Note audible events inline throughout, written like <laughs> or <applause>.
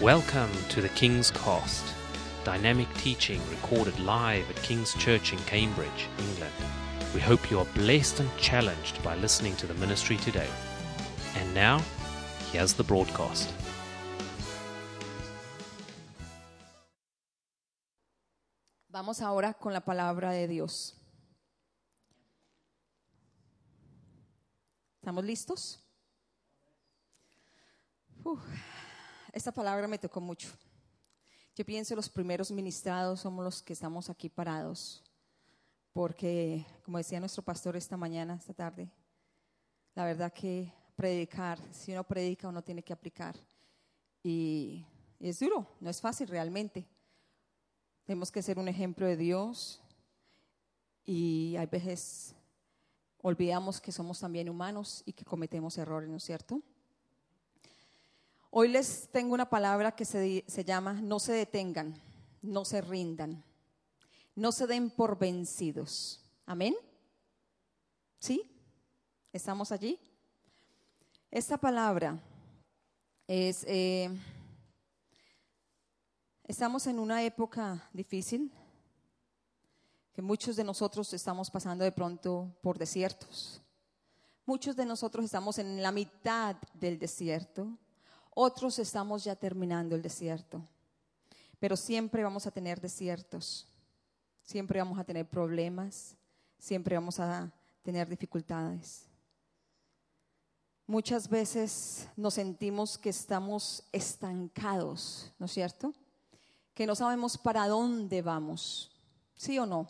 Welcome to the King's Cost, dynamic teaching recorded live at King's Church in Cambridge, England. We hope you are blessed and challenged by listening to the ministry today. And now, here's the broadcast. Vamos ahora con la palabra de Dios. ¿Estamos listos? Uf, esta palabra me tocó mucho. Yo pienso los primeros ministrados somos los que estamos aquí parados, porque como decía nuestro pastor esta mañana, esta tarde, la verdad que predicar, si uno predica uno tiene que aplicar. Y, y es duro, no es fácil realmente. Tenemos que ser un ejemplo de Dios y hay veces olvidamos que somos también humanos y que cometemos errores, ¿no es cierto? Hoy les tengo una palabra que se, se, llama no se detengan, no se rindan, no se den por vencidos. Amén. ¿Sí? ¿Estamos allí? Esta palabra es... Eh, estamos en una época difícil, que muchos de nosotros estamos pasando de pronto por desiertos. Muchos de nosotros estamos en la mitad del desierto, otros estamos ya terminando el desierto. Pero siempre vamos a tener desiertos, siempre vamos a tener problemas, siempre vamos a tener dificultades. Muchas veces nos sentimos que estamos estancados, ¿no es cierto? Que no sabemos para dónde vamos, ¿sí o no?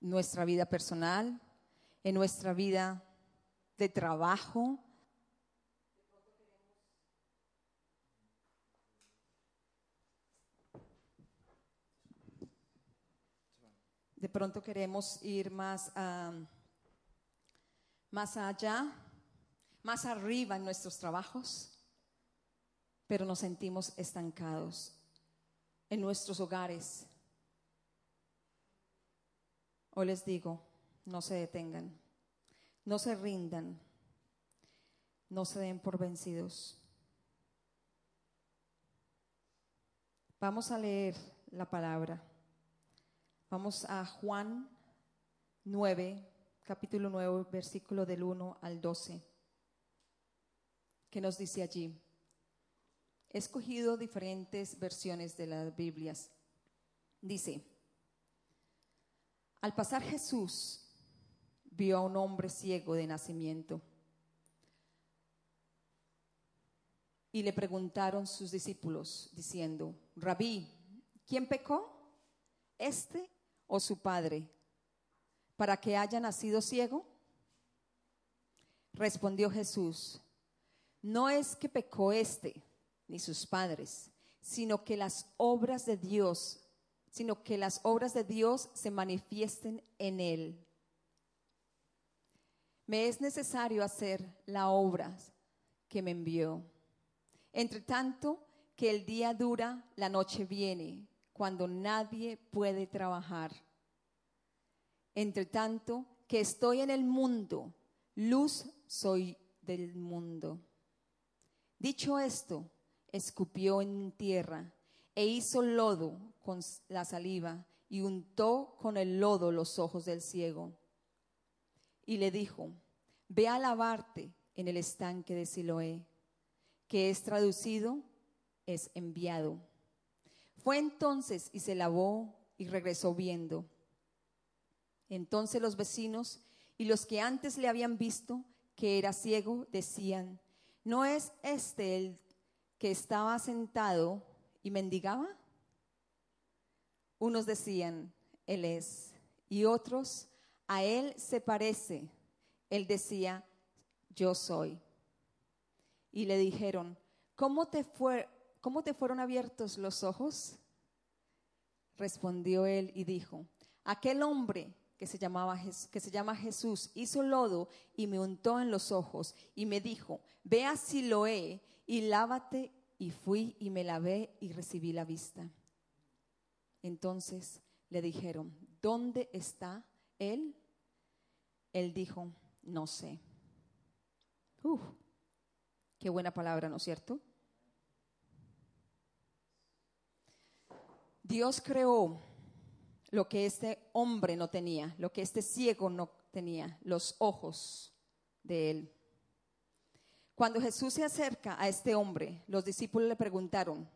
Nuestra vida personal, en nuestra vida de trabajo. De pronto queremos ir más, más allá, más arriba en nuestros trabajos pero nos sentimos estancados en nuestros hogares. Hoy les digo, no se detengan, no se rindan, no se den por vencidos. Vamos a leer la palabra. Vamos a Juan 9, capítulo 9, versículo del 1 al 12, que nos dice allí. He escogido diferentes versiones de las Biblias. Dice, al pasar Jesús vio a un hombre ciego de nacimiento y le preguntaron sus discípulos diciendo, Rabí, ¿quién pecó? ¿Este o su padre? ¿Para que haya nacido ciego? Respondió Jesús, no es que pecó este ni sus padres, sino que las obras de Dios, sino que las obras de Dios se manifiesten en él. Me es necesario hacer la obra que me envió. Entre tanto que el día dura, la noche viene, cuando nadie puede trabajar. Entre tanto que estoy en el mundo, luz soy del mundo. Dicho esto, escupió en tierra e hizo lodo con la saliva y untó con el lodo los ojos del ciego. Y le dijo, ve a lavarte en el estanque de Siloé, que es traducido, es enviado. Fue entonces y se lavó y regresó viendo. Entonces los vecinos y los que antes le habían visto que era ciego decían, ¿no es este el que estaba sentado y mendigaba? Unos decían, Él es, y otros, a Él se parece. Él decía, yo soy. Y le dijeron, ¿cómo te, fue, ¿cómo te fueron abiertos los ojos? Respondió él y dijo, aquel hombre que se, llamaba, que se llama Jesús hizo lodo y me untó en los ojos y me dijo, ve a Siloé y lávate. Y fui y me lavé y recibí la vista. Entonces le dijeron, ¿dónde está él? Él dijo, no sé. Uf, qué buena palabra, ¿no es cierto? Dios creó lo que este hombre no tenía, lo que este ciego no tenía, los ojos de él. Cuando Jesús se acerca a este hombre, los discípulos le preguntaron,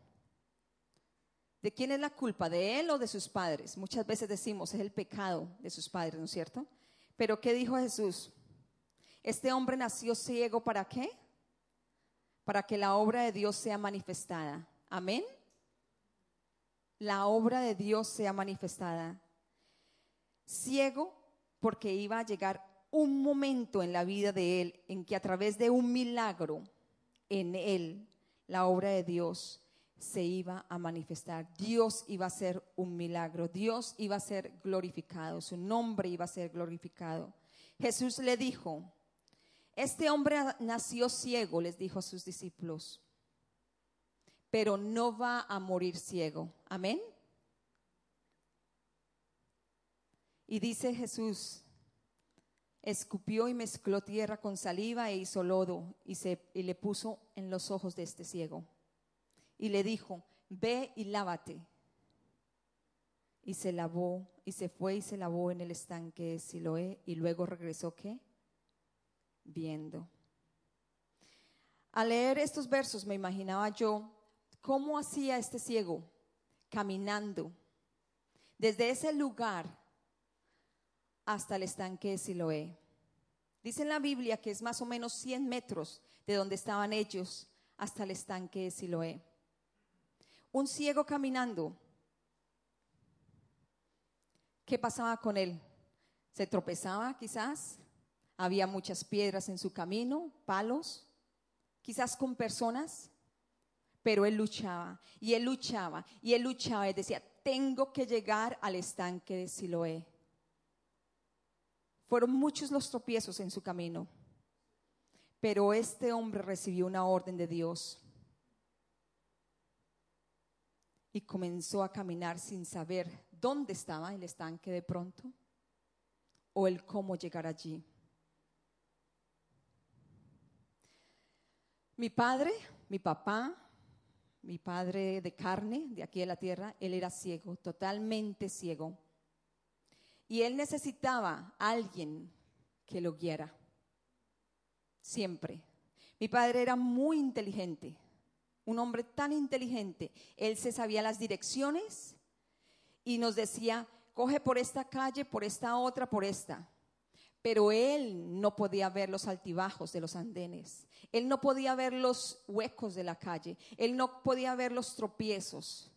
¿de quién es la culpa? ¿De él o de sus padres? Muchas veces decimos, es el pecado de sus padres, ¿no es cierto? Pero ¿qué dijo Jesús? Este hombre nació ciego para qué? Para que la obra de Dios sea manifestada. Amén. La obra de Dios sea manifestada. Ciego porque iba a llegar un momento en la vida de él en que a través de un milagro en él, la obra de Dios se iba a manifestar. Dios iba a ser un milagro, Dios iba a ser glorificado, su nombre iba a ser glorificado. Jesús le dijo, este hombre nació ciego, les dijo a sus discípulos, pero no va a morir ciego. Amén. Y dice Jesús, escupió y mezcló tierra con saliva e hizo lodo y, le puso en los ojos de este ciego. Y le dijo, ve y lávate. Y se lavó y se fue y se lavó en el estanque de Siloé y luego regresó qué? Viendo. Al leer estos versos me imaginaba yo cómo hacía este ciego caminando desde ese lugar hasta el estanque de Siloé. Dice en la Biblia que es más o menos 100 metros de donde estaban ellos hasta el estanque de Siloé. Un ciego caminando. ¿Qué pasaba con él? ¿Se tropezaba quizás? Había muchas piedras en su camino, palos, quizás con personas, pero él luchaba y él luchaba y él luchaba y decía, tengo que llegar al estanque de Siloé. Fueron muchos los tropiezos en su camino, pero este hombre recibió una orden de Dios y comenzó a caminar sin saber dónde estaba el estanque de pronto o el cómo llegar allí. Mi padre, mi papá, mi padre de carne, de aquí de la tierra, él era ciego, totalmente ciego. Y él necesitaba a alguien que lo guiara. Siempre. Mi padre era muy inteligente, un hombre tan inteligente. Él se sabía las direcciones y nos decía, coge por esta calle, por esta otra, por esta. Pero él no podía ver los altibajos de los andenes. Él no podía ver los huecos de la calle. Él no podía ver los tropiezos.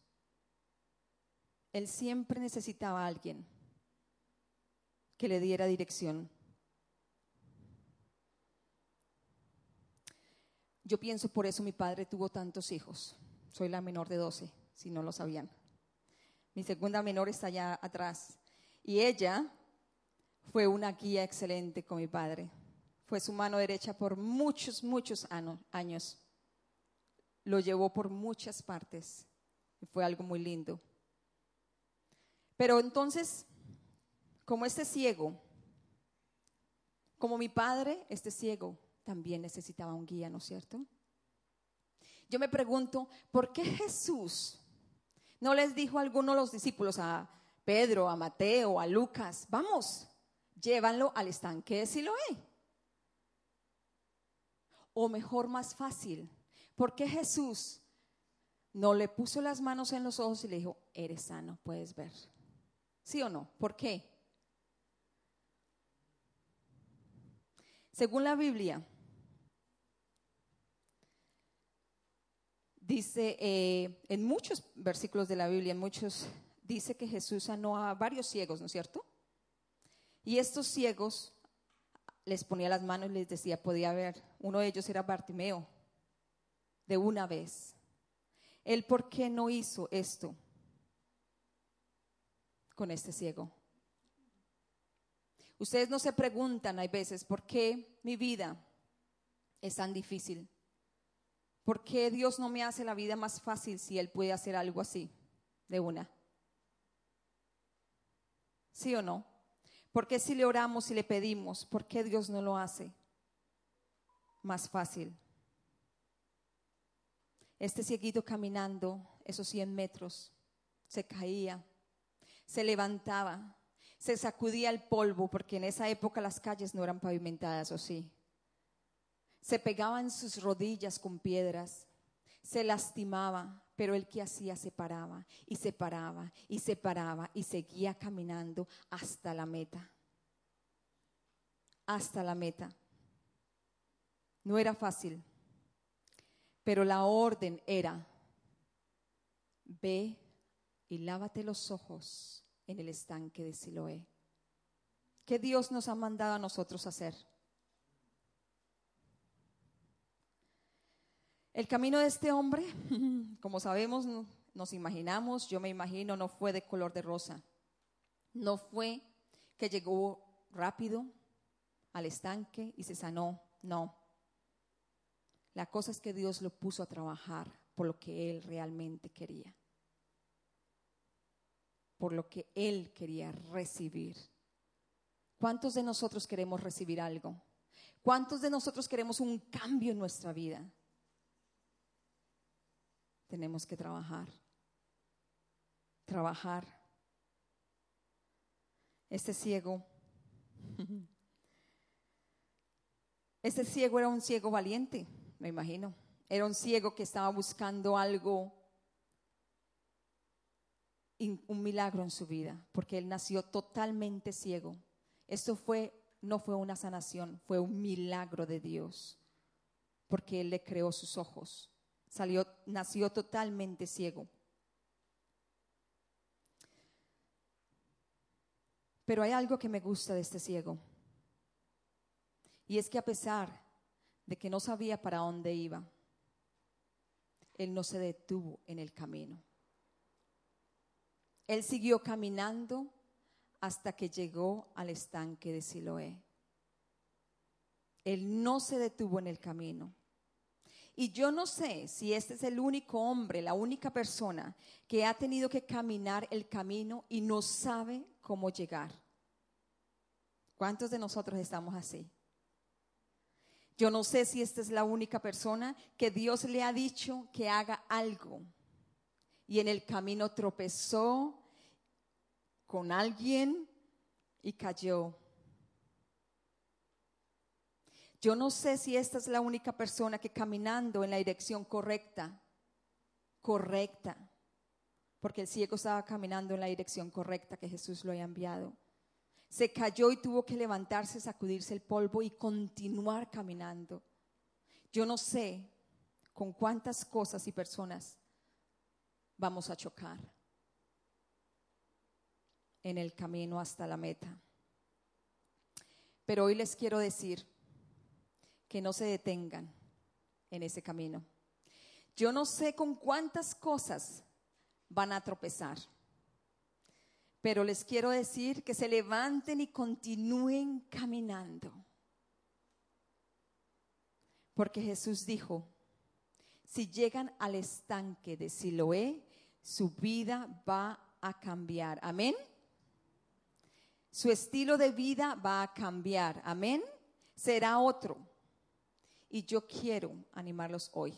Él siempre necesitaba a alguien que le diera dirección. Yo pienso por eso mi padre tuvo tantos hijos. Soy la menor de doce, si no lo sabían. Mi segunda menor está allá atrás. Y ella fue una guía excelente con mi padre. Fue su mano derecha por muchos, muchos años. Lo llevó por muchas partes. Y fue algo muy lindo. Pero entonces como este ciego, como mi padre, este ciego también necesitaba un guía, ¿no es cierto? Yo me pregunto, ¿por qué Jesús no les dijo a algunos de los discípulos, a Pedro, a Mateo, a Lucas, vamos, llévanlo al estanque de Siloé? O mejor, más fácil, ¿por qué Jesús no le puso las manos en los ojos y le dijo, eres sano, puedes ver? ¿Sí o no? ¿Por qué? Según la Biblia, dice eh, en muchos versículos de la Biblia, en muchos, dice que Jesús sanó a varios ciegos, ¿no es cierto? Y estos ciegos les ponía las manos y les decía, podía ver. Uno de ellos era Bartimeo, de una vez. ¿Él por qué no hizo esto con este ciego? Ustedes no se preguntan, hay veces, ¿por qué mi vida es tan difícil? ¿Por qué Dios no me hace la vida más fácil si Él puede hacer algo así, de una? ¿Sí o no? ¿Por qué si le oramos y le pedimos, por qué Dios no lo hace más fácil? Este cieguito caminando esos 100 metros se caía, se levantaba, se sacudía el polvo, porque en esa época las calles no eran pavimentadas, ¿o sí? Se pegaba en sus rodillas con piedras, se lastimaba, pero el que hacía se paraba y se paraba y se paraba y seguía caminando hasta la meta. Hasta la meta. No era fácil, pero la orden era, ve y lávate los ojos en el estanque de Siloé. ¿Qué Dios nos ha mandado a nosotros hacer? El camino de este hombre, <laughs> como sabemos, nos imaginamos, yo me imagino, no fue de color de rosa. No fue que llegó rápido al estanque y se sanó, no. La cosa es que Dios lo puso a trabajar por lo que él realmente quería. Por lo que él quería recibir. ¿Cuántos de nosotros queremos recibir algo? ¿Cuántos de nosotros queremos un cambio en nuestra vida? Tenemos que trabajar. Trabajar. Este ciego, <laughs> este ciego era un ciego valiente me imagino. Era un ciego que estaba buscando algo, un milagro en su vida, porque él nació totalmente ciego. Esto fue, no fue una sanación, fue un milagro de Dios, porque él le creó sus ojos. Salió, nació totalmente ciego. Pero hay algo que me gusta de este ciego. Y es que a pesar de que no sabía para dónde iba, él no se detuvo en el camino. Él siguió caminando hasta que llegó al estanque de Siloé. Él no se detuvo en el camino. Y yo no sé si este es el único hombre, la única persona que ha tenido que caminar el camino y no sabe cómo llegar. ¿Cuántos de nosotros estamos así? Yo no sé si esta es la única persona que Dios le ha dicho que haga algo y en el camino tropezó con alguien y cayó. Yo no sé si esta es la única persona que caminando en la dirección correcta, correcta, porque el ciego estaba caminando en la dirección correcta que Jesús lo había enviado se cayó y tuvo que levantarse, sacudirse el polvo y continuar caminando. Yo no sé con cuántas cosas y personas vamos a chocar en el camino hasta la meta. Pero hoy les quiero decir que no se detengan en ese camino. Yo no sé con cuántas cosas van a tropezar. Pero les quiero decir que se levanten y continúen caminando. Porque Jesús dijo, si llegan al estanque de Siloé, su vida va a cambiar. Amén. Su estilo de vida va a cambiar. Amén. Será otro. Y yo quiero animarlos hoy.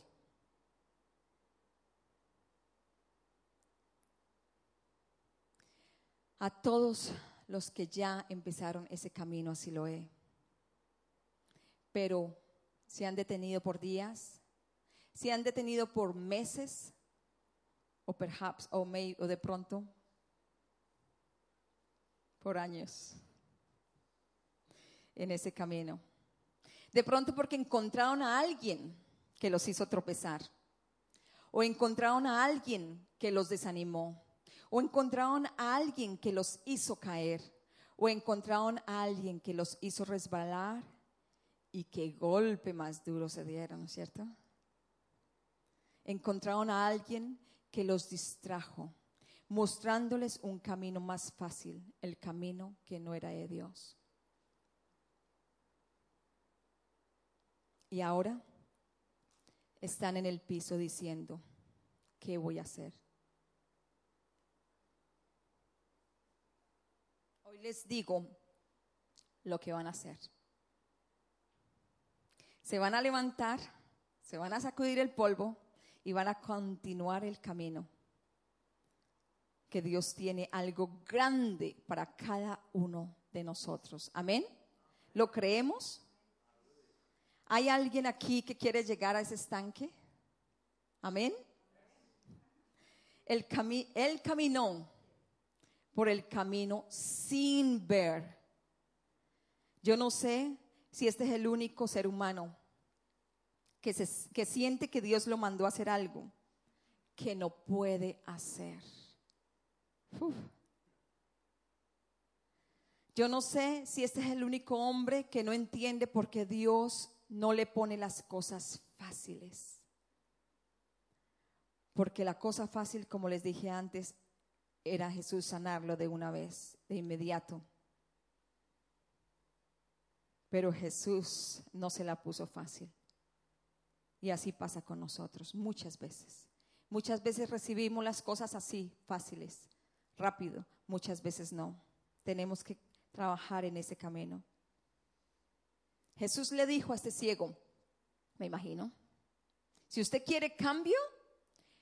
A todos los que ya empezaron ese camino a Siloé, pero se han detenido por días, se han detenido por meses, o perhaps, o, o de pronto, por años. En ese camino. De pronto porque encontraron a alguien que los hizo tropezar, o encontraron a alguien que los desanimó o encontraron a alguien que los hizo caer, o encontraron a alguien que los hizo resbalar y qué golpe más duro se dieron, ¿no es cierto? Encontraron a alguien que los distrajo, mostrándoles un camino más fácil, el camino que no era de Dios. Y ahora están en el piso diciendo, ¿qué voy a hacer? les digo lo que van a hacer. Se van a levantar, se van a sacudir el polvo y van a continuar el camino que Dios tiene algo grande para cada uno de nosotros. Amén. ¿Lo creemos? ¿Hay alguien aquí que quiere llegar a ese estanque? Amén. El él caminó por el camino sin ver. Yo no sé si este es el único ser humano que, se, que siente que Dios lo mandó a hacer algo que no puede hacer. Yo no sé si este es el único hombre que no entiende por qué Dios no le pone las cosas fáciles. Porque la cosa fácil, como les dije antes, era Jesús sanarlo de una vez, de inmediato. Pero Jesús no se la puso fácil. Y así pasa con nosotros muchas veces. Muchas veces recibimos las cosas así, fáciles, rápido. Muchas veces no. Tenemos que trabajar en ese camino. Jesús le dijo a este ciego, me imagino, si usted quiere cambio,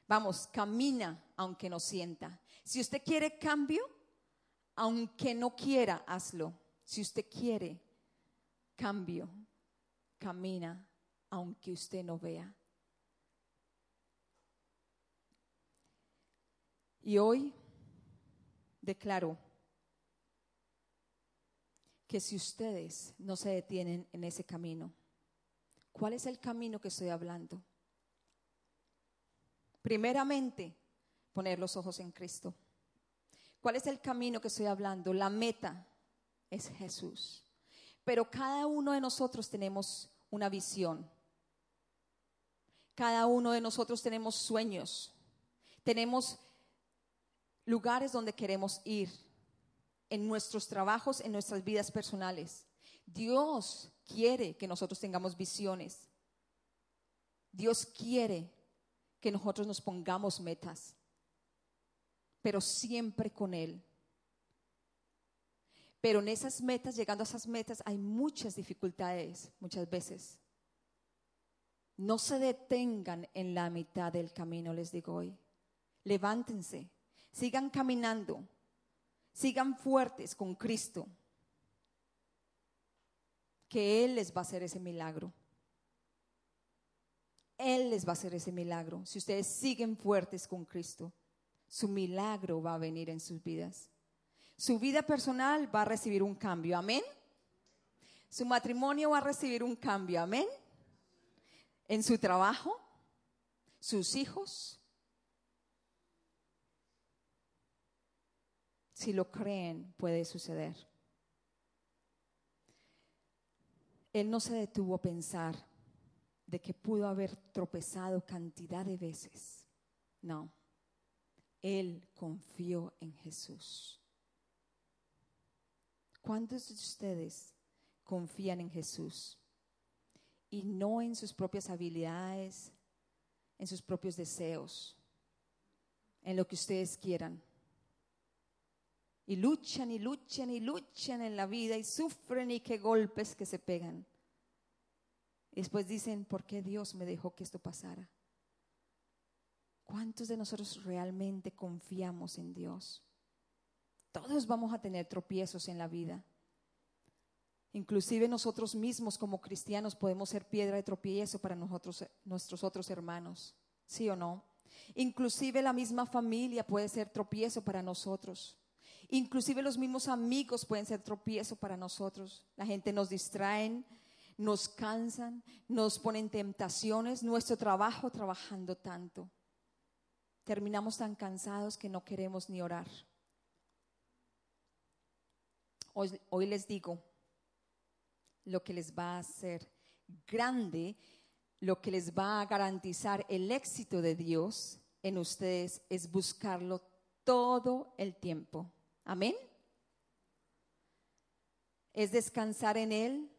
vamos, camina aunque no sienta. Si usted quiere cambio, aunque no quiera, hazlo. Si usted quiere cambio, camina aunque usted no vea. Y hoy declaro que si ustedes no se detienen en ese camino, ¿cuál es el camino que estoy hablando? Primeramente, poner los ojos en Cristo. ¿Cuál es el camino que estoy hablando? La meta es Jesús. Pero cada uno de nosotros tenemos una visión. Cada uno de nosotros tenemos sueños. Tenemos lugares donde queremos ir en nuestros trabajos, en nuestras vidas personales. Dios quiere que nosotros tengamos visiones. Dios quiere que nosotros nos pongamos metas, pero siempre con Él. Pero en esas metas, llegando a esas metas, hay muchas dificultades, muchas veces. No se detengan en la mitad del camino, les digo hoy. Levántense, sigan caminando, Sigan fuertes con Cristo, que Él les va a hacer ese milagro. Él les va a hacer ese milagro. Si ustedes siguen fuertes con Cristo, su milagro va a venir en sus vidas. Su vida personal va a recibir un cambio. Amén. Su matrimonio va a recibir un cambio. Amén. En su trabajo, sus hijos, Si lo creen, puede suceder. Él no se detuvo a pensar de que pudo haber tropezado cantidad de veces. No, él confió en Jesús. ¿Cuántos de ustedes confían en Jesús y no en sus propias habilidades, en sus propios deseos, en lo que ustedes quieran? Y luchan y luchan y luchan en la vida y sufren y qué golpes que se pegan. Y después dicen, ¿por qué Dios me dejó que esto pasara? ¿Cuántos de nosotros realmente confiamos en Dios? Todos vamos a tener tropiezos en la vida. Inclusive nosotros mismos como cristianos podemos ser piedra de tropiezo para nuestros otros hermanos. ¿Sí o no? Inclusive la misma familia puede ser tropiezo para nosotros. Inclusive los mismos amigos pueden ser tropiezo para nosotros. La gente nos distraen, nos cansan, nos ponen tentaciones, nuestro trabajo trabajando tanto. Terminamos tan cansados que no queremos ni orar. Hoy, hoy les digo lo que les va a hacer grande, lo que les va a garantizar el éxito de Dios en ustedes es buscarlo todo el tiempo. Amén. Es descansar en Él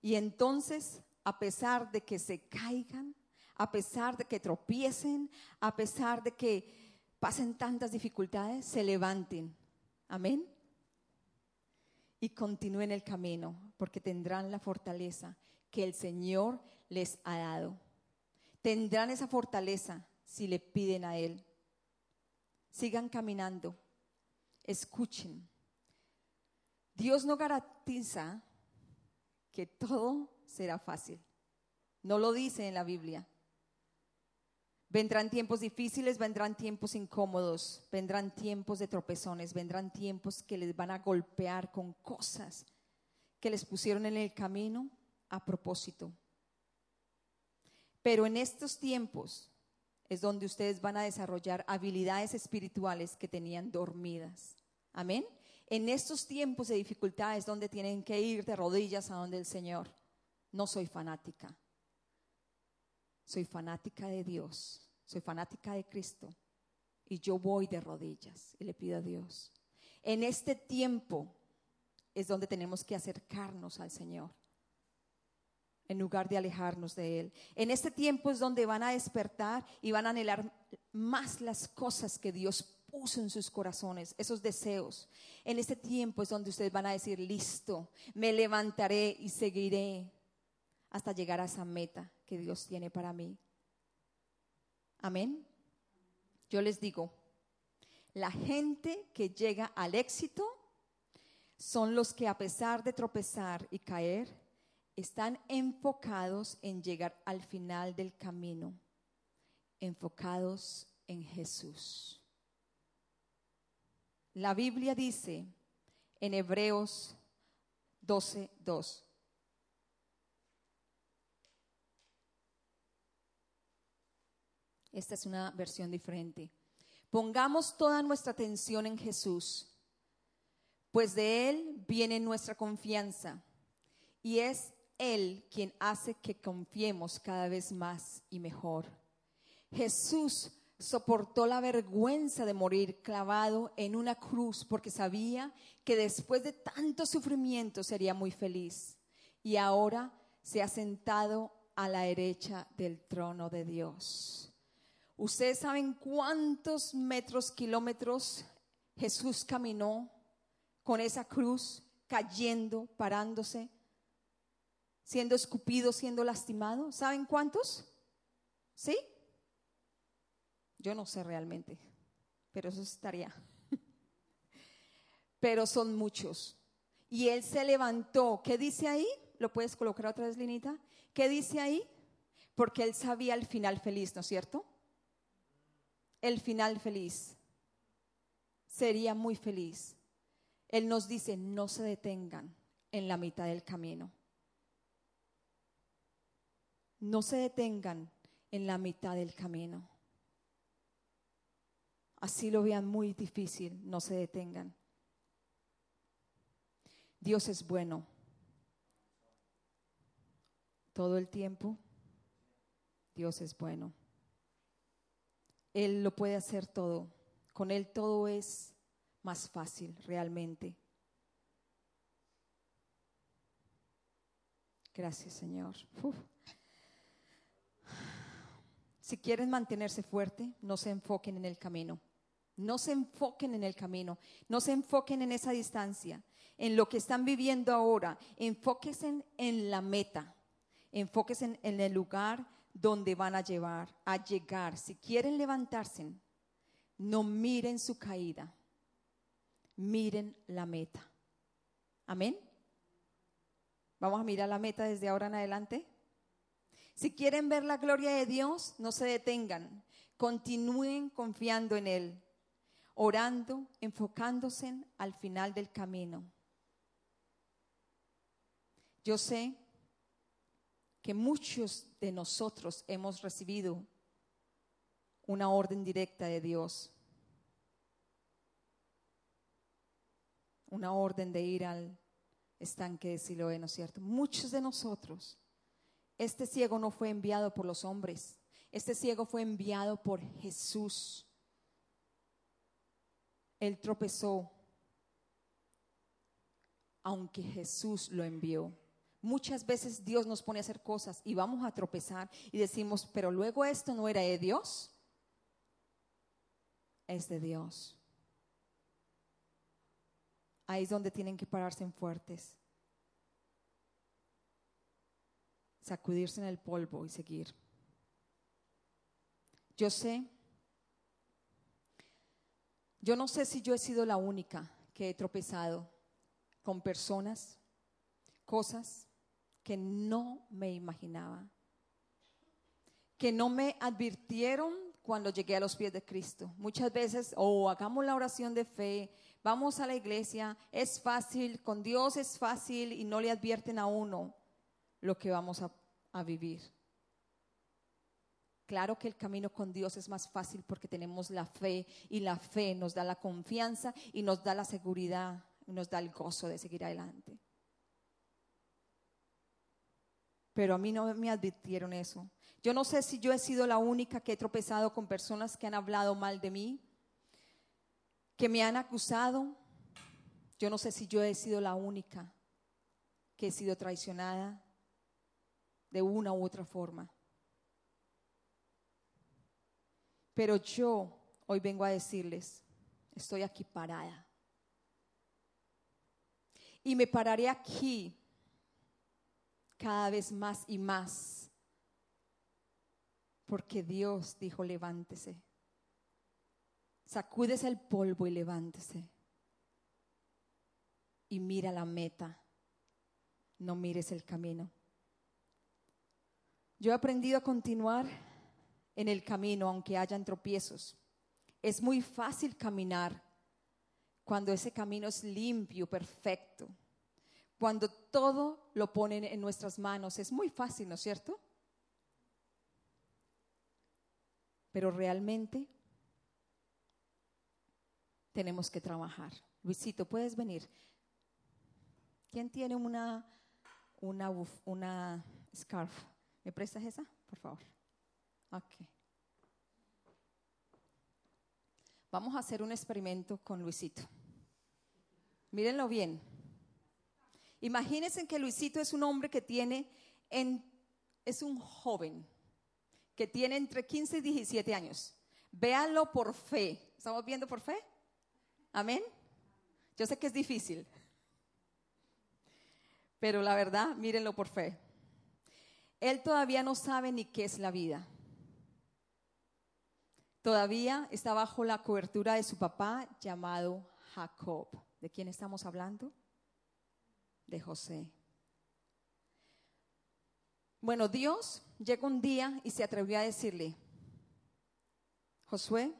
y entonces, a pesar de que se caigan, a pesar de que tropiecen, a pesar de que pasen tantas dificultades, se levanten. Amén. Y continúen el camino, porque tendrán la fortaleza que el Señor les ha dado. Tendrán esa fortaleza si le piden a Él. Sigan caminando Escuchen. Dios no garantiza que todo será fácil. No lo dice en la Biblia. Vendrán tiempos difíciles, vendrán tiempos incómodos, vendrán tiempos de tropezones, vendrán tiempos que les van a golpear con cosas que les pusieron en el camino a propósito. Pero en estos tiempos es donde ustedes van a desarrollar habilidades espirituales que tenían dormidas. Amén. En estos tiempos de dificultades donde tienen que ir de rodillas a donde el Señor. No soy fanática. Soy fanática de Dios. Soy fanática de Cristo. Y yo voy de rodillas y le pido a Dios. En este tiempo es donde tenemos que acercarnos al Señor en lugar de alejarnos de Él. En este tiempo es donde van a despertar y van a anhelar más las cosas que Dios puso en sus corazones, esos deseos. En este tiempo es donde ustedes van a decir, listo, me levantaré y seguiré hasta llegar a esa meta que Dios tiene para mí. Amén. Yo les digo, la gente que llega al éxito son los que a pesar de tropezar y caer, están enfocados en llegar al final del camino, enfocados en Jesús. La Biblia dice en Hebreos 12:2. Esta es una versión diferente. Pongamos toda nuestra atención en Jesús, pues de Él viene nuestra confianza y es él quien hace que confiemos cada vez más y mejor. Jesús soportó la vergüenza de morir clavado en una cruz porque sabía que después de tanto sufrimiento sería muy feliz. Y ahora se ha sentado a la derecha del trono de Dios. ¿Ustedes saben cuántos metros, kilómetros Jesús caminó con esa cruz, cayendo, parándose? siendo escupido, siendo lastimado. ¿Saben cuántos? ¿Sí? Yo no sé realmente, pero eso estaría. <laughs> pero son muchos. Y él se levantó. ¿Qué dice ahí? ¿Lo puedes colocar otra vez, Linita? ¿Qué dice ahí? Porque él sabía el final feliz, ¿no es cierto? El final feliz. Sería muy feliz. Él nos dice, no se detengan en la mitad del camino. No se detengan en la mitad del camino. Así lo vean muy difícil, no se detengan. Dios es bueno. Todo el tiempo, Dios es bueno. Él lo puede hacer todo. Con Él todo es más fácil realmente. Gracias, Señor. Si quieren mantenerse fuerte, no se enfoquen en el camino. No se enfoquen en el camino, no se enfoquen en esa distancia, en lo que están viviendo ahora. Enfóquense en la meta, enfóquense en el lugar donde van a llevar, a llegar. Si quieren levantarse, no miren su caída, miren la meta. Amén. Vamos a mirar la meta desde ahora en adelante. Si quieren ver la gloria de Dios, no se detengan. Continúen confiando en Él, orando, enfocándose al final del camino. Yo sé que muchos de nosotros hemos recibido una orden directa de Dios, una orden de ir al estanque de Siloé, ¿no es cierto? Muchos de nosotros este ciego no fue enviado por los hombres, este ciego fue enviado por Jesús. Él tropezó, aunque Jesús lo envió. Muchas veces Dios nos pone a hacer cosas y vamos a tropezar y decimos, pero luego esto no era de Dios. Es de Dios. Ahí es donde tienen que pararse en fuertes. sacudirse en el polvo y seguir. Yo sé Yo no sé si yo he sido la única que he tropezado con personas, cosas que no me imaginaba, que no me advirtieron cuando llegué a los pies de Cristo. Muchas veces, oh, hagamos la oración de fe, vamos a la iglesia, es fácil, con Dios es fácil y no le advierten a uno lo que vamos a vivir. Claro que el camino con Dios es más fácil porque tenemos la fe y la fe nos da la confianza y nos da la seguridad nos da el gozo de seguir adelante. Pero a mí no me advirtieron eso. Yo no sé si yo he sido la única que he tropezado con personas que han hablado mal de mí, que me han acusado. Yo no sé si yo he sido la única que he sido traicionada de una u otra forma. Pero yo hoy vengo a decirles, estoy aquí parada. Y me pararé aquí cada vez más y más. Porque Dios dijo, levántese. Sacúdese el polvo y levántese. Y mira la meta. No mires el camino. Yo he aprendido a continuar en el camino, aunque hayan tropiezos. Es muy fácil caminar cuando ese camino es limpio, perfecto. Cuando todo lo ponen en nuestras manos, es muy fácil, ¿no es cierto? Pero realmente tenemos que trabajar. Luisito, ¿puedes venir? ¿Quién tiene una, una, una scarf? ¿Me prestas esa, por favor? Vamos a hacer un experimento con Luisito. Mírenlo bien. Imagínense que Luisito es un hombre que tiene, en, es un joven que tiene entre 15 y 17 años. Véanlo por fe. ¿Estamos viendo por fe? Amén. Yo sé que es difícil, pero la verdad, mírenlo por fe. Él todavía no sabe ni qué es la vida. Todavía está bajo la cobertura de su papá llamado Jacob. ¿De quién estamos hablando? De José. Bueno, Dios llegó un día y se atrevió a decirle, Josué,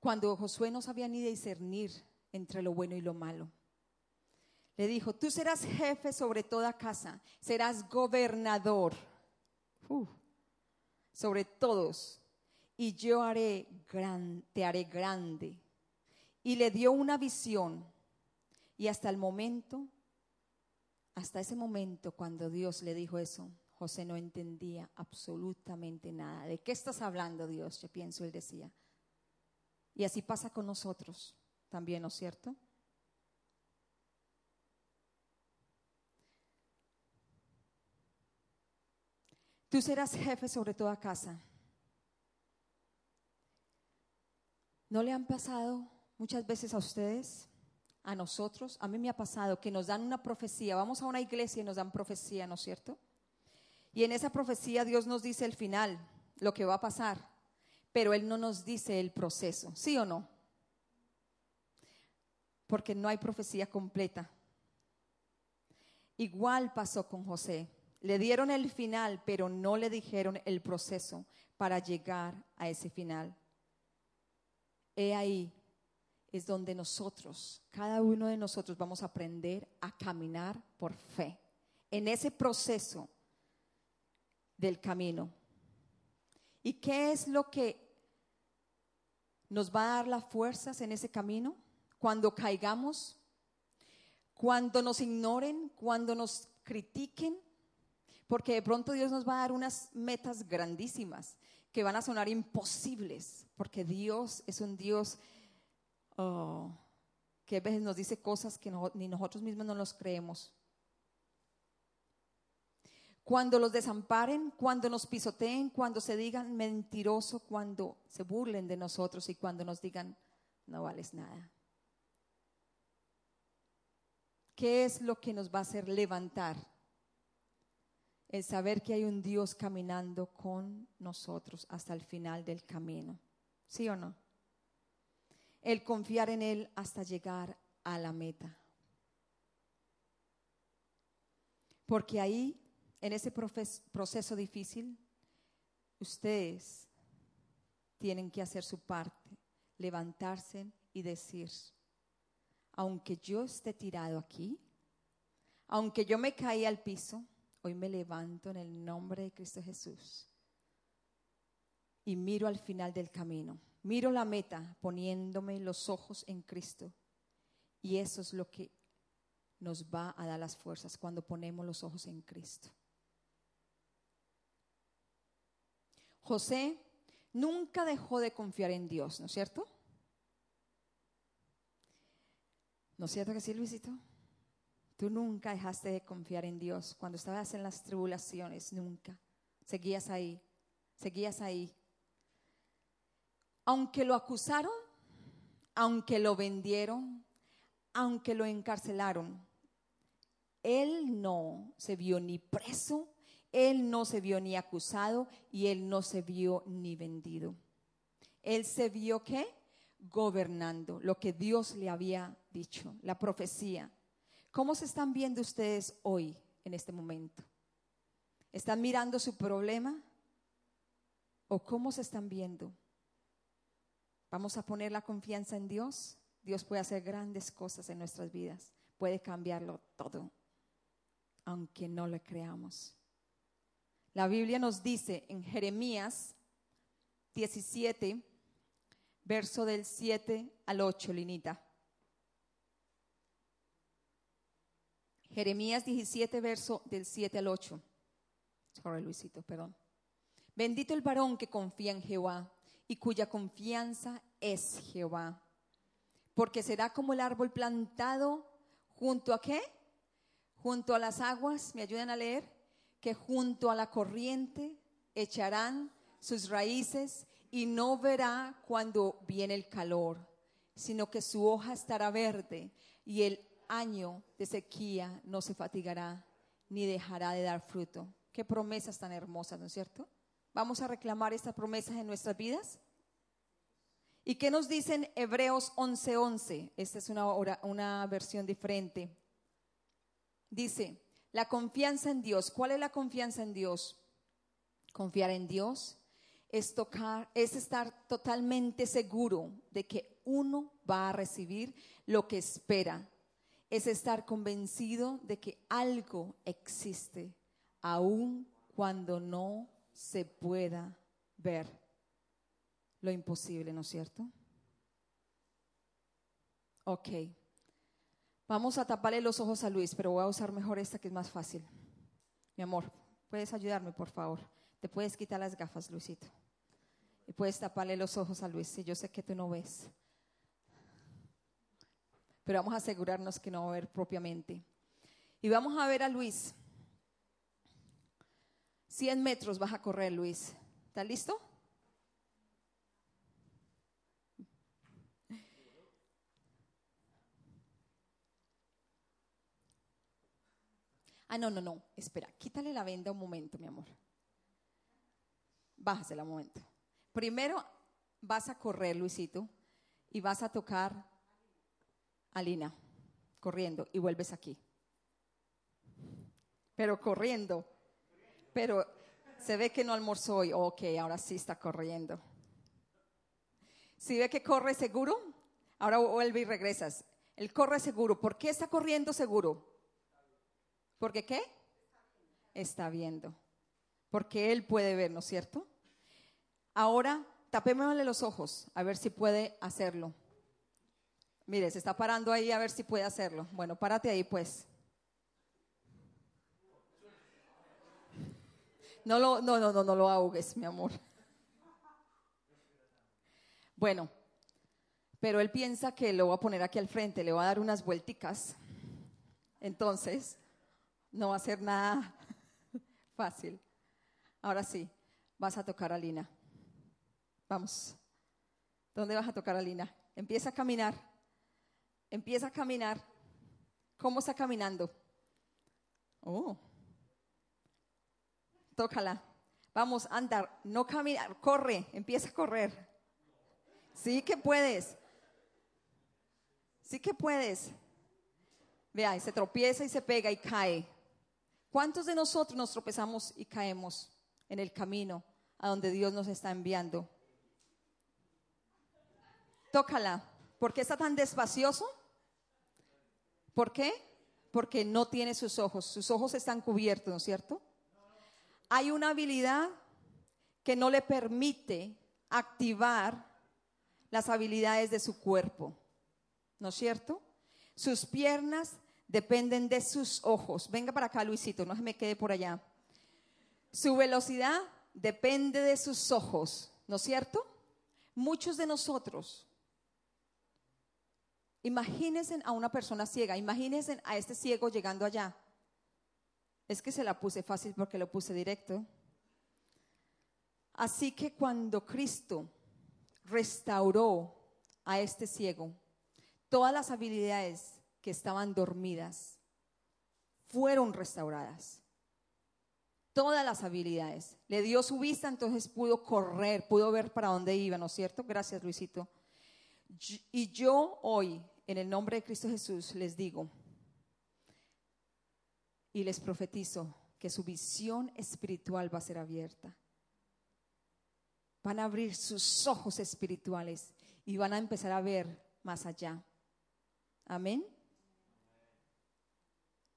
cuando Josué no sabía ni discernir entre lo bueno y lo malo, le dijo, tú serás jefe sobre toda casa, serás gobernador sobre todos, y yo haré gran, te haré grande. Y le dio una visión. Y hasta el momento, hasta ese momento cuando Dios le dijo eso, José no entendía absolutamente nada. ¿De qué estás hablando, Dios? Yo pienso, él decía. Y así pasa con nosotros también, ¿no es cierto? Tú serás jefe sobre toda casa. ¿No le han pasado muchas veces a ustedes, a nosotros? A mí me ha pasado que nos dan una profecía. Vamos a una iglesia y nos dan profecía, ¿no es cierto? Y en esa profecía Dios nos dice el final, lo que va a pasar, pero Él no nos dice el proceso, ¿sí o no? Porque no hay profecía completa. Igual pasó con José. Le dieron el final, pero no le dijeron el proceso para llegar a ese final. He ahí es donde nosotros, cada uno de nosotros vamos a aprender a caminar por fe. En ese proceso del camino. ¿Y qué es lo que nos va a dar las fuerzas en ese camino? Cuando caigamos, cuando nos ignoren, cuando nos critiquen, porque de pronto Dios nos va a dar unas metas grandísimas que van a sonar imposibles, porque Dios es un Dios oh, que a veces nos dice cosas que ni nosotros mismos no nos creemos. Cuando los desamparen, cuando nos pisoteen, cuando se digan mentiroso, cuando se burlen de nosotros y cuando nos digan no vales nada. ¿Qué es lo que nos va a hacer levantar? El saber que hay un Dios caminando con nosotros hasta el final del camino. ¿Sí o no? el confiar en Él hasta llegar a la meta. Porque ahí, en ese proceso difícil, ustedes tienen que hacer su parte, levantarse y decir, aunque yo esté tirado aquí, aunque yo me caí al piso, hoy me levanto en el nombre de Cristo Jesús y miro al final del camino, miro la meta poniéndome los ojos en Cristo. Y eso es lo que nos va a dar las fuerzas cuando ponemos los ojos en Cristo. José nunca dejó de confiar en Dios, ¿no es cierto? ¿No es cierto que sí, Luisito? Tú nunca dejaste de confiar en Dios. Cuando estabas en las tribulaciones, nunca. Seguías ahí, seguías ahí. Aunque lo acusaron, aunque lo vendieron, aunque lo encarcelaron, él no se vio ni preso, él no se vio ni acusado y él no se vio ni vendido. Él se vio qué? Gobernando lo que Dios le había dicho, la profecía. ¿Cómo se están viendo ustedes hoy, en este momento? ¿Están mirando su problema? ¿O cómo se están viendo? Vamos a poner la confianza en Dios. Dios puede hacer grandes cosas en nuestras vidas. Puede cambiarlo todo, aunque no lo creamos. La Biblia nos dice en Jeremías 17, verso del 7 al 8, Linita. Jeremías 17, verso del 7 al 8. Sorry, Luisito, perdón. Bendito el varón que confía en Jehová y cuya confianza es Jehová. Porque será como el árbol plantado junto a qué? Junto a las aguas, ¿me ayudan a leer? Que junto a la corriente echarán sus raíces y no verá cuando viene el calor, sino que su hoja estará verde y el año de sequía no se fatigará ni dejará de dar fruto. Qué promesas tan hermosas, ¿no es cierto? ¿Vamos a reclamar estas promesas en nuestras vidas? ¿Y qué nos dicen Hebreos 11:11? 11? Esta es una, una versión diferente. Dice, la confianza en Dios. ¿Cuál es la confianza en Dios? Confiar en Dios es, tocar, es estar totalmente seguro de que uno va a recibir lo que espera. Es estar convencido de que algo existe, aun cuando no se pueda ver lo imposible, ¿no es cierto? Ok. Vamos a taparle los ojos a Luis, pero voy a usar mejor esta que es más fácil. Mi amor, ¿puedes ayudarme, por favor? Te puedes quitar las gafas, Luisito. Y puedes taparle los ojos a Luis, si yo sé que tú no ves. Pero vamos a asegurarnos que no va a ver propiamente. Y vamos a ver a Luis. 100 metros vas a correr, Luis. ¿Estás listo? Ah, no, no, no. Espera, quítale la venda un momento, mi amor. Bájasela un momento. Primero vas a correr, Luisito, y vas a tocar a Lina, corriendo, y vuelves aquí. Pero corriendo. Pero se ve que no almorzó hoy. Ok, ahora sí está corriendo. Si ve que corre seguro, ahora vuelve y regresas. Él corre seguro. ¿Por qué está corriendo seguro? ¿Porque qué? Está viendo. Porque él puede ver, ¿no es cierto? Ahora tapémosle los ojos a ver si puede hacerlo. Mire, se está parando ahí a ver si puede hacerlo. Bueno, párate ahí pues. No, lo, no, no, no, no lo ahogues, mi amor. Bueno, pero él piensa que lo va a poner aquí al frente, le va a dar unas vuelticas. Entonces, no va a ser nada <laughs> fácil. Ahora sí, vas a tocar a Lina. Vamos. ¿Dónde vas a tocar a Lina? Empieza a caminar. Empieza a caminar. ¿Cómo está caminando? Oh. Tócala. Vamos, andar. No caminar. Corre. Empieza a correr. Sí que puedes. Sí que puedes. Vea, y se tropieza y se pega y cae. ¿Cuántos de nosotros nos tropezamos y caemos en el camino a donde Dios nos está enviando? Tócala. ¿Por qué está tan despacioso? ¿Por qué? Porque no tiene sus ojos. Sus ojos están cubiertos, ¿no es cierto? Hay una habilidad que no le permite activar las habilidades de su cuerpo. ¿No es cierto? Sus piernas dependen de sus ojos. Venga para acá, Luisito, no se me quede por allá. Su velocidad depende de sus ojos, ¿no es cierto? Muchos de nosotros, imagínense a una persona ciega, imagínense a este ciego llegando allá. Es que se la puse fácil porque lo puse directo. Así que cuando Cristo restauró a este ciego, todas las habilidades que estaban dormidas fueron restauradas. Todas las habilidades. Le dio su vista, entonces pudo correr, pudo ver para dónde iba, ¿no es cierto? Gracias, Luisito. Y yo hoy, en el nombre de Cristo Jesús, les digo y les profetizo que su visión espiritual va a ser abierta. Van a abrir sus ojos espirituales y van a empezar a ver más allá. Amén.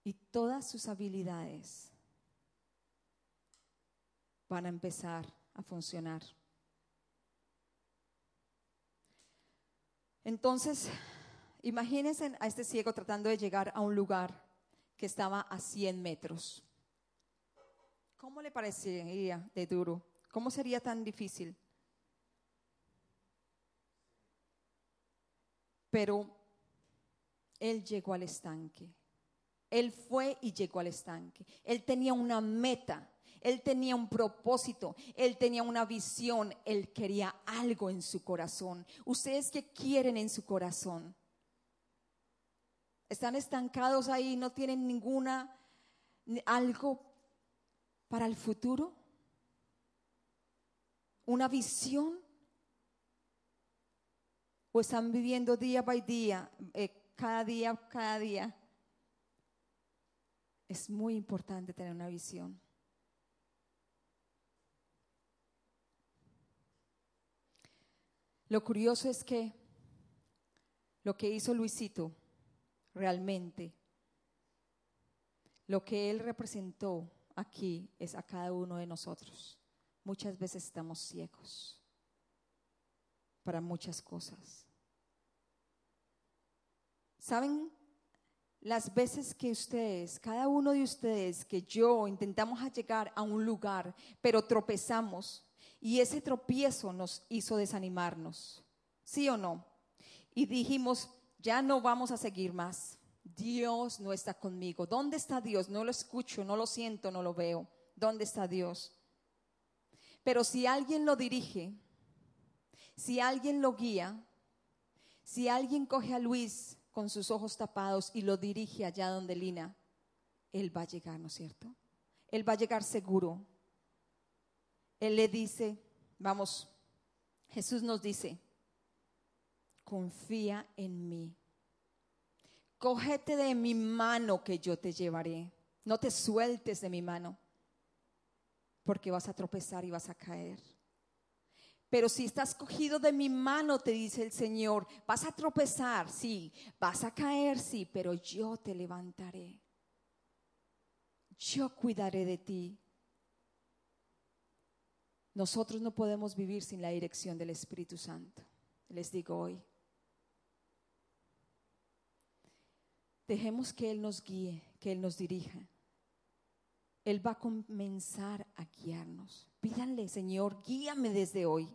Y todas sus habilidades van a empezar a funcionar. Entonces, imagínense a este ciego tratando de llegar a un lugar que estaba a 100 metros. ¿Cómo le parecería de duro? ¿Cómo sería tan difícil? Pero él llegó al estanque. Él fue y llegó al estanque. Él tenía una meta. Él tenía un propósito, él tenía una visión, él quería algo en su corazón. ¿Ustedes qué quieren en su corazón? ¿Están estancados ahí? ¿No tienen ninguna, algo para el futuro? ¿Una visión? ¿O están viviendo día by día, eh, cada día, cada día? Es muy importante tener una visión. Lo curioso es que lo que hizo Luisito realmente, lo que él representó aquí es a cada uno de nosotros. Muchas veces estamos ciegos para muchas cosas. ¿Saben las veces que ustedes, cada uno de ustedes, que yo intentamos llegar a un lugar, pero tropezamos y ese tropiezo nos hizo desanimarnos? ¿Sí o no? Y dijimos, ya no vamos a seguir más. Dios no está conmigo. ¿Dónde está Dios? No lo escucho, no lo siento, no lo veo. ¿Dónde está Dios? Pero si alguien lo dirige, si alguien lo guía, si alguien coge a Luis con sus ojos tapados y lo dirige allá donde Lina, él va a llegar, ¿no es cierto? Él va a llegar seguro. Él le dice, vamos, Jesús nos dice, confía en mí. Cógete de mi mano que yo te llevaré. No te sueltes de mi mano, porque vas a tropezar y vas a caer. Pero si estás cogido de mi mano, te dice el Señor, vas a tropezar, sí, vas a caer, sí, pero yo te levantaré. Yo cuidaré de ti. Nosotros no podemos vivir sin la dirección del Espíritu Santo. Les digo hoy. Dejemos que Él nos guíe, que Él nos dirija. Él va a comenzar a guiarnos. Pídanle, Señor, guíame desde hoy.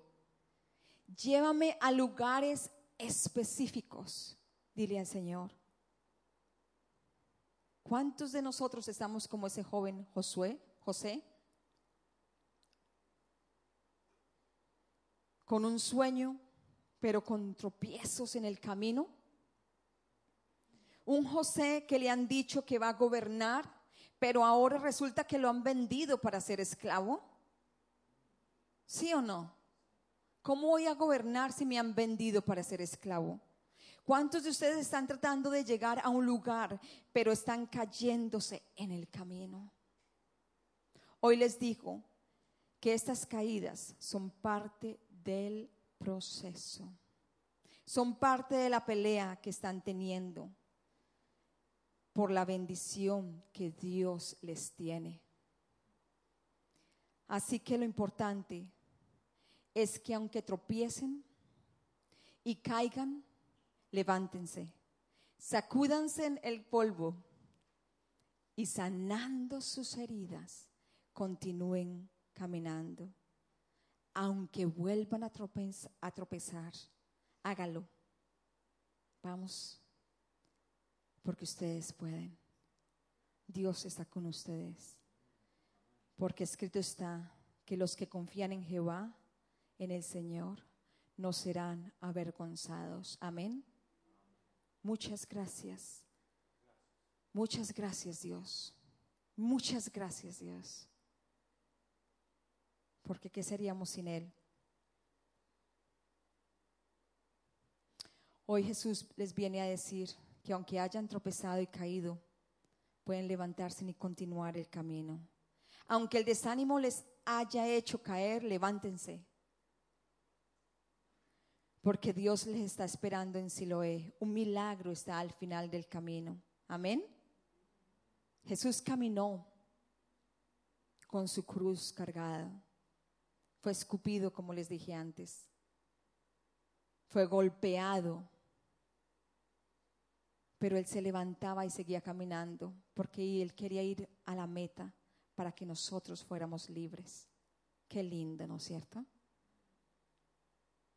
Llévame a lugares específicos, dile al Señor. ¿Cuántos de nosotros estamos como ese joven Josué, José? Con un sueño, pero con tropiezos en el camino un José que le han dicho que va a gobernar, pero ahora resulta que lo han vendido para ser esclavo. ¿Sí o no? ¿Cómo voy a gobernar si me han vendido para ser esclavo? ¿Cuántos de ustedes están tratando de llegar a un lugar, pero están cayéndose en el camino? Hoy les digo que estas caídas son parte del proceso. Son parte de la pelea que están teniendo por la bendición que Dios les tiene. Así que lo importante es que aunque tropiecen y caigan, levántense, sacúdanse en el polvo y sanando sus heridas, continúen caminando. Aunque vuelvan a, tropezar, hágalo. Vamos, porque ustedes pueden. Dios está con ustedes. Porque escrito está que los que confían en Jehová, en el Señor, no serán avergonzados. Amén. Muchas gracias. Muchas gracias Dios. Muchas gracias Dios. Porque ¿qué seríamos sin Él? Hoy Jesús les viene a decir que aunque hayan tropezado y caído, pueden levantarse y continuar el camino. Aunque el desánimo les haya hecho caer, levántense porque Dios les está esperando en Siloé. Un milagro está al final del camino. Amén. Jesús caminó con su cruz cargada. Fue escupido, como les dije antes. Fue golpeado. Pero él se levantaba y seguía caminando porque él quería ir a la meta para que nosotros fuéramos libres. Qué lindo, ¿no es cierto?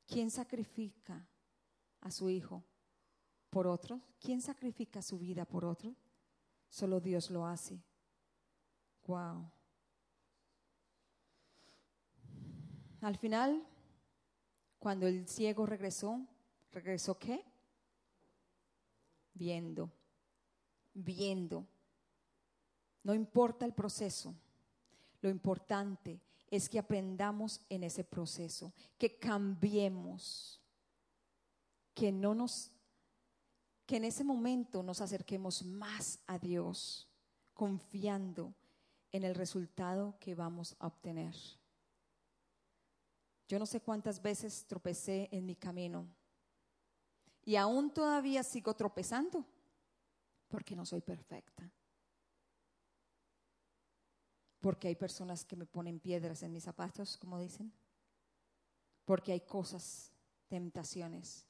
¿Quién sacrifica a su hijo por otro? ¿Quién sacrifica su vida por otro? Solo Dios lo hace. Wow. Al final, cuando el ciego regresó, ¿regresó qué? Viendo, viendo. No importa el proceso, lo importante es que aprendamos en ese proceso, que cambiemos, que no nos que en ese momento nos acerquemos más a Dios, confiando en el resultado que vamos a obtener. Yo no sé cuántas veces tropecé en mi camino y aún todavía sigo tropezando porque no soy perfecta porque hay personas que me ponen piedras en mis zapatos, como dicen, porque hay cosas, tentaciones.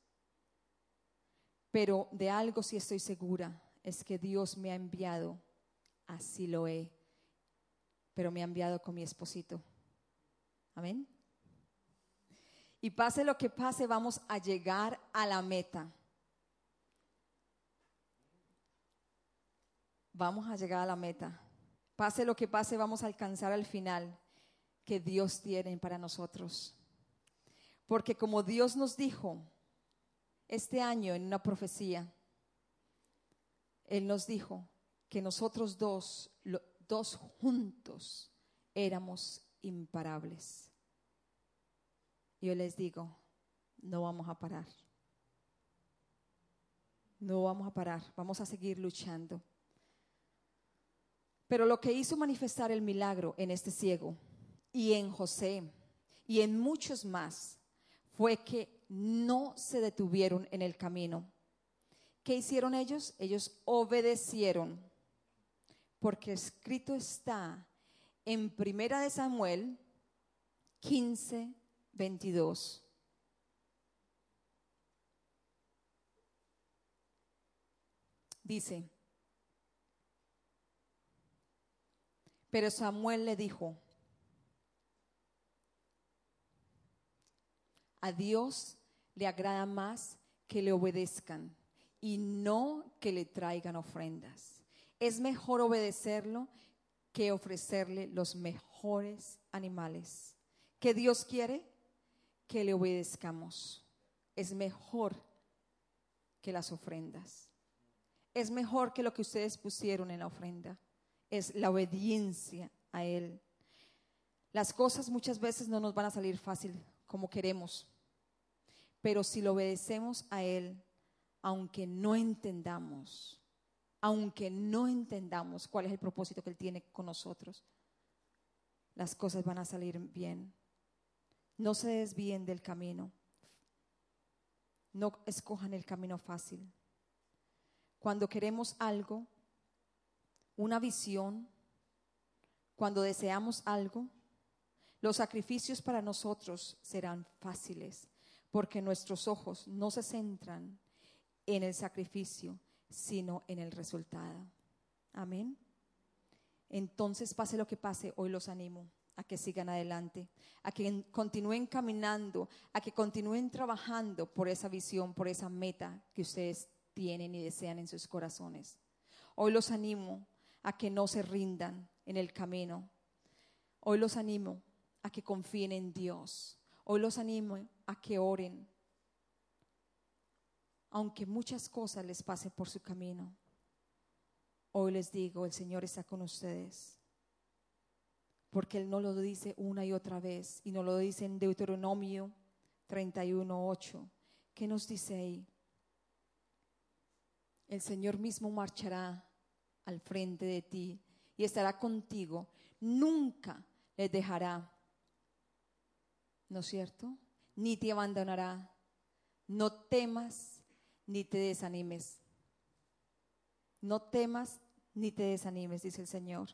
Pero de algo sí estoy segura, es que Dios me ha enviado, así lo he, pero me ha enviado con mi esposito. Amén. Y pase lo que pase, vamos a llegar a la meta. Vamos a llegar a la meta. Pase lo que pase, vamos a alcanzar al final que Dios tiene para nosotros. Porque como Dios nos dijo este año en una profecía, Él nos dijo que nosotros dos, dos juntos, éramos imparables. Yo les digo, no vamos a parar. No vamos a parar, vamos a seguir luchando. Pero lo que hizo manifestar el milagro en este ciego y en José y en muchos más fue que no se detuvieron en el camino. ¿Qué hicieron ellos? Ellos obedecieron. Porque escrito está en Primera de Samuel 15, 22. Dice, Pero Samuel le dijo, a Dios le agrada más que le obedezcan y no que le traigan ofrendas. Es mejor obedecerlo que ofrecerle los mejores animales. ¿Qué Dios quiere? Que le obedezcamos. Es mejor que las ofrendas. Es mejor que lo que ustedes pusieron en la ofrenda es la obediencia a Él. Las cosas muchas veces no nos van a salir fácil como queremos, pero si lo obedecemos a Él, aunque no entendamos, aunque no entendamos cuál es el propósito que Él tiene con nosotros, las cosas van a salir bien. No se desvíen del camino. No escojan el camino fácil. Cuando queremos algo, una visión, cuando deseamos algo, los sacrificios para nosotros serán fáciles, porque nuestros ojos no se centran en el sacrificio, sino en el resultado. Amén. Entonces, pase lo que pase, hoy los animo a que sigan adelante, a que continúen caminando, a que continúen trabajando por esa visión, por esa meta que ustedes tienen y desean en sus corazones. Hoy los animo a que no se rindan en el camino. Hoy los animo a que confíen en Dios. Hoy los animo a que oren, aunque muchas cosas les pasen por su camino. Hoy les digo, el Señor está con ustedes. Porque Él no lo dice una y otra vez. Y no lo dice en Deuteronomio 31.8. ¿Qué nos dice ahí? El Señor mismo marchará al frente de ti y estará contigo. Nunca les dejará. ¿No es cierto? Ni te abandonará. No temas ni te desanimes. No temas ni te desanimes, dice el Señor.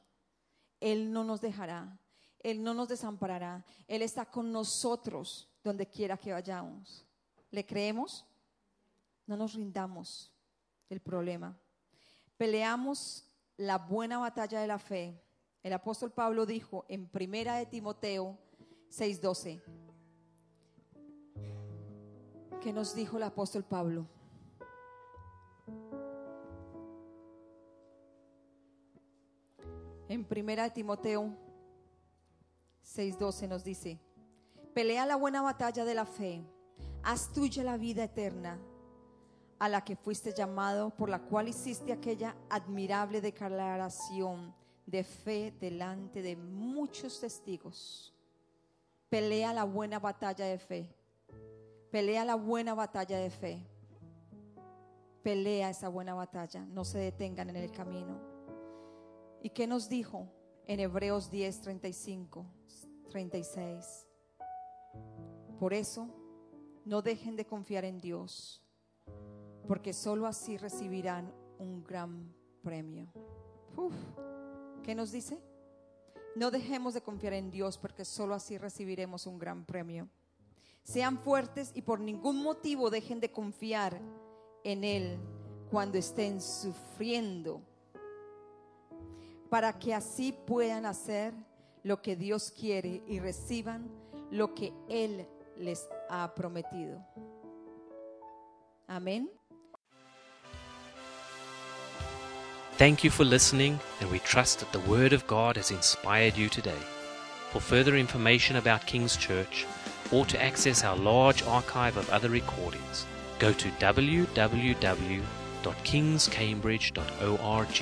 Él no nos dejará, Él no nos desamparará, Él está con nosotros donde quiera que vayamos. ¿Le creemos? No nos rindamos del problema. Peleamos la buena batalla de la fe. El apóstol Pablo dijo en Primera de Timoteo 6:12. ¿Qué nos dijo el apóstol Pablo? En primera de Timoteo 6:12 nos dice, pelea la buena batalla de la fe, haz tuya la vida eterna, a la que fuiste llamado, por la cual hiciste aquella admirable declaración de fe delante de muchos testigos. Pelea la buena batalla de fe. Pelea la buena batalla de fe. Pelea esa buena batalla. No se detengan en el camino. ¿Y qué nos dijo en Hebreos 10, 35, 36? Por eso, no dejen de confiar en Dios, porque sólo así recibirán un gran premio. ¿Qué nos dice? No dejemos de confiar en Dios, porque sólo así recibiremos un gran premio. Sean fuertes y por ningún motivo dejen de confiar en Él cuando estén sufriendo para que así puedan hacer lo que Dios quiere y reciban lo que Él les ha prometido. Amén. Thank you for listening, and we trust that the Word of God has inspired you today. For further information about King's Church, or to access our large archive of other recordings, go to www.kingscambridge.org.